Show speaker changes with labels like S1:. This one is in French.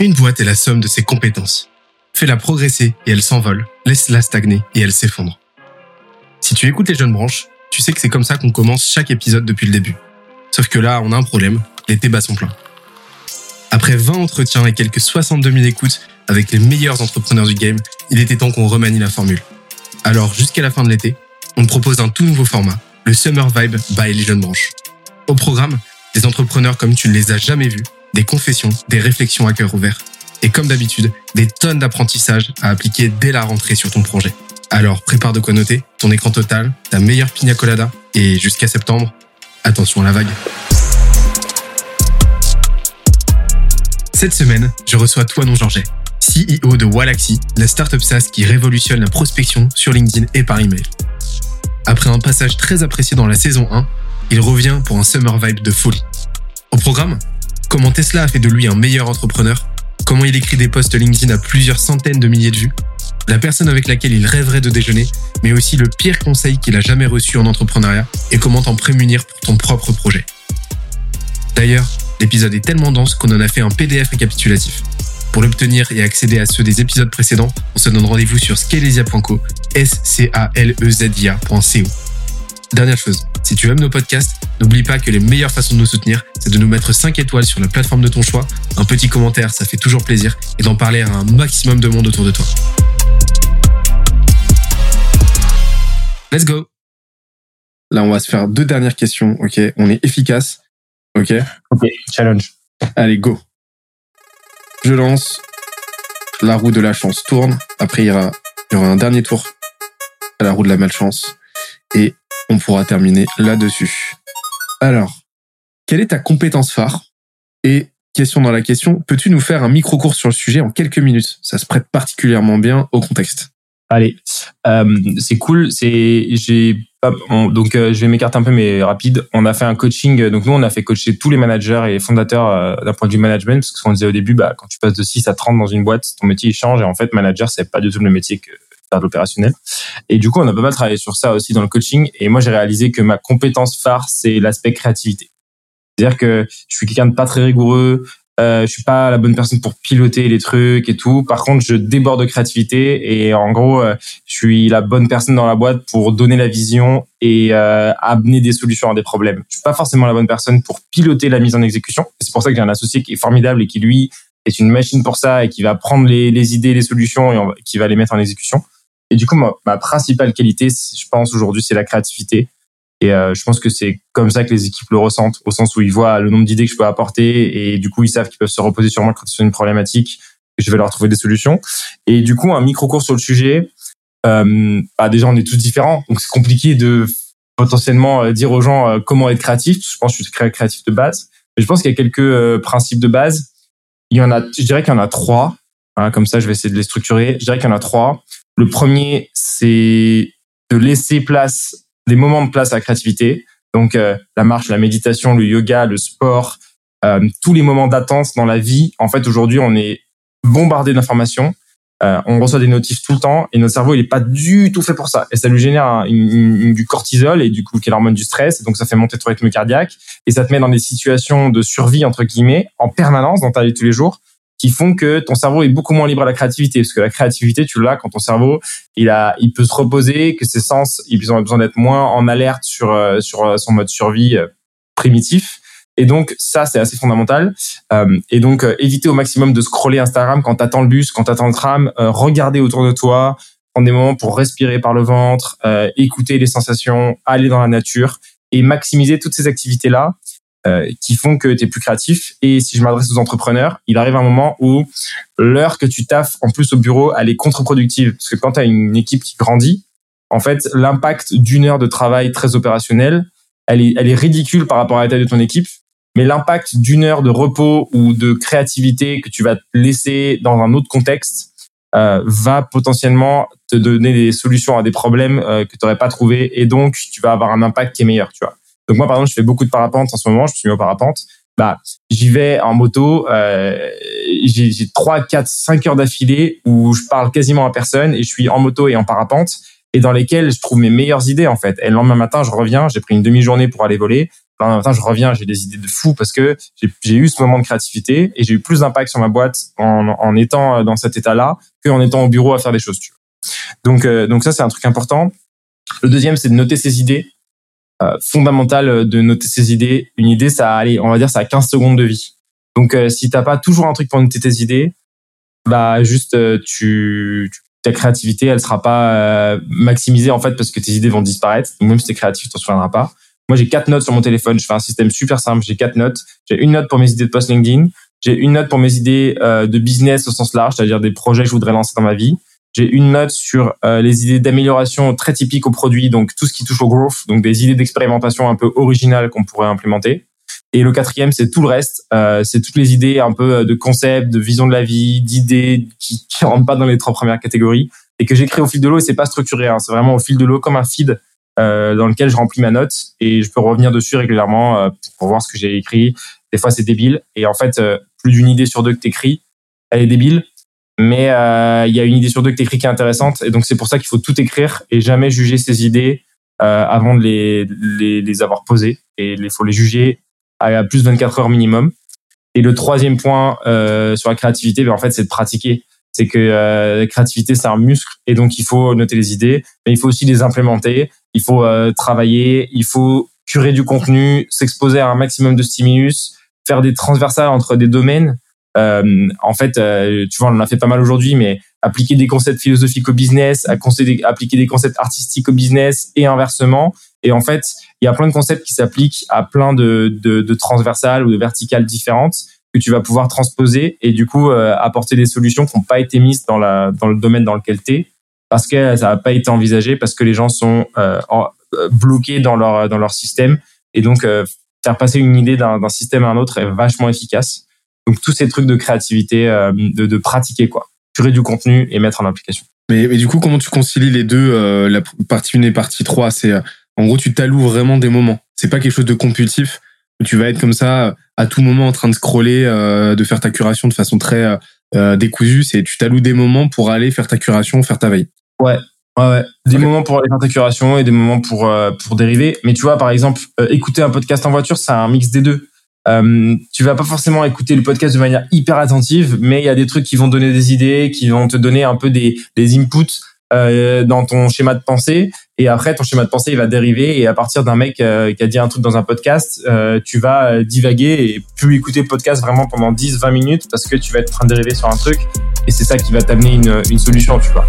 S1: Une boîte est la somme de ses compétences. Fais-la progresser et elle s'envole. Laisse-la stagner et elle s'effondre. Si tu écoutes les jeunes branches, tu sais que c'est comme ça qu'on commence chaque épisode depuis le début. Sauf que là, on a un problème. Les débats sont pleins. Après 20 entretiens et quelques 62 000 écoutes avec les meilleurs entrepreneurs du game, il était temps qu'on remanie la formule. Alors, jusqu'à la fin de l'été, on propose un tout nouveau format, le Summer Vibe by les jeunes branches. Au programme, des entrepreneurs comme tu ne les as jamais vus, des confessions, des réflexions à cœur ouvert, et comme d'habitude, des tonnes d'apprentissages à appliquer dès la rentrée sur ton projet. Alors prépare de quoi noter, ton écran total, ta meilleure pina colada, et jusqu'à septembre, attention à la vague. Cette semaine, je reçois Toinon Georget, CEO de Walaxy, la startup SaaS qui révolutionne la prospection sur LinkedIn et par email. Après un passage très apprécié dans la saison 1, il revient pour un summer vibe de folie. Au programme, comment Tesla a fait de lui un meilleur entrepreneur, comment il écrit des posts LinkedIn à plusieurs centaines de milliers de vues, la personne avec laquelle il rêverait de déjeuner, mais aussi le pire conseil qu'il a jamais reçu en entrepreneuriat et comment t'en prémunir pour ton propre projet. D'ailleurs, l'épisode est tellement dense qu'on en a fait un PDF récapitulatif. Pour l'obtenir et accéder à ceux des épisodes précédents, on se donne rendez-vous sur scalesia.co, s Dernière chose, si tu aimes nos podcasts, n'oublie pas que les meilleures façons de nous soutenir, c'est de nous mettre 5 étoiles sur la plateforme de ton choix, un petit commentaire, ça fait toujours plaisir, et d'en parler à un maximum de monde autour de toi. Let's go. Là, on va se faire deux dernières questions, ok? On est efficace, ok?
S2: Ok, challenge.
S1: Allez, go. Je lance, la roue de la chance tourne, après il y aura, il y aura un dernier tour. À la roue de la malchance, et on pourra terminer là-dessus. Alors, quelle est ta compétence phare? Et question dans la question, peux-tu nous faire un micro-cours sur le sujet en quelques minutes? Ça se prête particulièrement bien au contexte.
S2: Allez, euh, c'est cool. C'est j'ai donc euh, je vais m'écarter un peu mais rapide. On a fait un coaching. Donc nous on a fait coacher tous les managers et fondateurs euh, d'un point de vue management parce que ce qu'on disait au début, bah quand tu passes de 6 à 30 dans une boîte, ton métier change et en fait manager c'est pas du tout le métier que de l'opérationnel. Et du coup on a pas mal travaillé sur ça aussi dans le coaching. Et moi j'ai réalisé que ma compétence phare c'est l'aspect créativité. C'est-à-dire que je suis quelqu'un de pas très rigoureux, euh, je suis pas la bonne personne pour piloter les trucs et tout. Par contre, je déborde de créativité et en gros, euh, je suis la bonne personne dans la boîte pour donner la vision et euh, amener des solutions à des problèmes. Je suis pas forcément la bonne personne pour piloter la mise en exécution. C'est pour ça que j'ai un associé qui est formidable et qui lui est une machine pour ça et qui va prendre les idées, les solutions et qui va les mettre en exécution. Et du coup, ma, principale qualité, je pense aujourd'hui, c'est la créativité. Et euh, je pense que c'est comme ça que les équipes le ressentent, au sens où ils voient le nombre d'idées que je peux apporter et du coup ils savent qu'ils peuvent se reposer sur moi quand c'est une problématique, que je vais leur trouver des solutions. Et du coup un micro cours sur le sujet. Euh, bah déjà on est tous différents, donc c'est compliqué de potentiellement euh, dire aux gens euh, comment être créatif. Je pense que je suis créatif de base, mais je pense qu'il y a quelques principes de base. Il y en a, je dirais qu'il y en a trois. Hein, comme ça, je vais essayer de les structurer. Je dirais qu'il y en a trois. Le premier, c'est de laisser place des moments de place à la créativité. Donc euh, la marche, la méditation, le yoga, le sport, euh, tous les moments d'attente dans la vie. En fait, aujourd'hui, on est bombardé d'informations. Euh, on reçoit des notifs tout le temps et notre cerveau il est pas du tout fait pour ça et ça lui génère du cortisol et du coup qui est l'hormone du stress et donc ça fait monter ton rythme cardiaque et ça te met dans des situations de survie entre guillemets en permanence dans ta vie tous les jours qui font que ton cerveau est beaucoup moins libre à la créativité. Parce que la créativité, tu l'as quand ton cerveau, il a, il peut se reposer, que ses sens, ils ont besoin d'être moins en alerte sur, euh, sur euh, son mode survie euh, primitif. Et donc ça, c'est assez fondamental. et donc éviter au maximum de scroller Instagram quand t'attends le bus, quand t'attends le tram. regarder autour de toi, prendre des moments pour respirer par le ventre, écouter les sensations, aller dans la nature et maximiser toutes ces activités là euh, qui font que tu es plus créatif. Et si je m'adresse aux entrepreneurs, il arrive un moment où l'heure que tu taffes en plus au bureau, elle est contre-productive. Parce que quand tu as une équipe qui grandit, en fait, l'impact d'une heure de travail très opérationnel, elle est, elle est ridicule par rapport à la taille de ton équipe. Mais l'impact d'une heure de repos ou de créativité que tu vas laisser dans un autre contexte euh, va potentiellement te donner des solutions à des problèmes euh, que tu n'aurais pas trouvé et donc tu vas avoir un impact qui est meilleur, tu vois. Donc moi, par exemple, je fais beaucoup de parapente en ce moment. Je suis mis au parapente. Bah, j'y vais en moto. Euh, j'ai 3, 4, 5 heures d'affilée où je parle quasiment à personne et je suis en moto et en parapente et dans lesquelles je trouve mes meilleures idées en fait. Et le lendemain matin, je reviens. J'ai pris une demi-journée pour aller voler. le matin, je reviens, j'ai des idées de fou parce que j'ai eu ce moment de créativité et j'ai eu plus d'impact sur ma boîte en, en étant dans cet état-là qu'en étant au bureau à faire des choses. Tu Donc, donc ça, c'est un truc important. Le deuxième, c'est de noter ses idées. Euh, fondamental de noter ses idées. Une idée, ça a, on va dire, ça a 15 secondes de vie. Donc, euh, si t'as pas toujours un truc pour noter tes idées, bah juste euh, tu, ta créativité, elle sera pas euh, maximisée en fait parce que tes idées vont disparaître. même si t'es créatif, tu t'en souviendras pas. Moi, j'ai quatre notes sur mon téléphone. Je fais un système super simple. J'ai quatre notes. J'ai une note pour mes idées de post LinkedIn. J'ai une note pour mes idées de business au sens large, c'est-à-dire des projets que je voudrais lancer dans ma vie. J'ai une note sur euh, les idées d'amélioration très typiques au produit, donc tout ce qui touche au growth, donc des idées d'expérimentation un peu originales qu'on pourrait implémenter. Et le quatrième, c'est tout le reste. Euh, c'est toutes les idées un peu de concept, de vision de la vie, d'idées qui, qui rentrent pas dans les trois premières catégories et que j'écris au fil de l'eau. Et c'est pas structuré, hein, c'est vraiment au fil de l'eau comme un feed euh, dans lequel je remplis ma note et je peux revenir dessus régulièrement euh, pour voir ce que j'ai écrit. Des fois, c'est débile. Et en fait, euh, plus d'une idée sur deux que t'écris, elle est débile mais euh, il y a une idée sur deux que t'écris qui est intéressante et donc c'est pour ça qu'il faut tout écrire et jamais juger ses idées euh, avant de les, les, les, avoir posées et il faut les juger à plus de 24 heures minimum. Et le troisième point euh, sur la créativité, ben en fait, c'est de pratiquer. C'est que euh, la créativité, c'est un muscle et donc il faut noter les idées, mais il faut aussi les implémenter. Il faut euh, travailler, il faut curer du contenu, s'exposer à un maximum de stimulus, faire des transversales entre des domaines euh, en fait, euh, tu vois, on en a fait pas mal aujourd'hui, mais appliquer des concepts philosophiques au business, appliquer des concepts artistiques au business et inversement. Et en fait, il y a plein de concepts qui s'appliquent à plein de, de, de, transversales ou de verticales différentes que tu vas pouvoir transposer et du coup euh, apporter des solutions qui n'ont pas été mises dans, la, dans le domaine dans lequel tu es parce que ça n'a pas été envisagé, parce que les gens sont euh, bloqués dans leur, dans leur système. Et donc, faire passer une idée d'un système à un autre est vachement efficace. Donc tous ces trucs de créativité, euh, de, de, pratiquer quoi, curer du contenu et mettre en application.
S1: Mais, mais du coup, comment tu concilies les deux, euh, la partie 1 et partie 3 C'est euh, en gros, tu t'alloues vraiment des moments. C'est pas quelque chose de compulsif. Tu vas être comme ça à tout moment en train de scroller, de faire ta curation de façon très décousue. C'est tu t'alloues des moments pour aller faire ta curation, faire ta veille.
S2: Ouais, Ouais, ouais. Des moments pour aller faire ta curation et des moments pour pour dériver. Mais tu vois, par exemple, écouter un podcast en voiture, c'est un mix des deux. Euh, tu vas pas forcément écouter le podcast de manière hyper attentive, mais il y a des trucs qui vont donner des idées, qui vont te donner un peu des, des inputs euh, dans ton schéma de pensée. Et après, ton schéma de pensée, il va dériver. Et à partir d'un mec euh, qui a dit un truc dans un podcast, euh, tu vas divaguer et plus écouter le podcast vraiment pendant 10-20 minutes parce que tu vas être en train de dériver sur un truc. Et c'est ça qui va t'amener une, une solution, tu vois.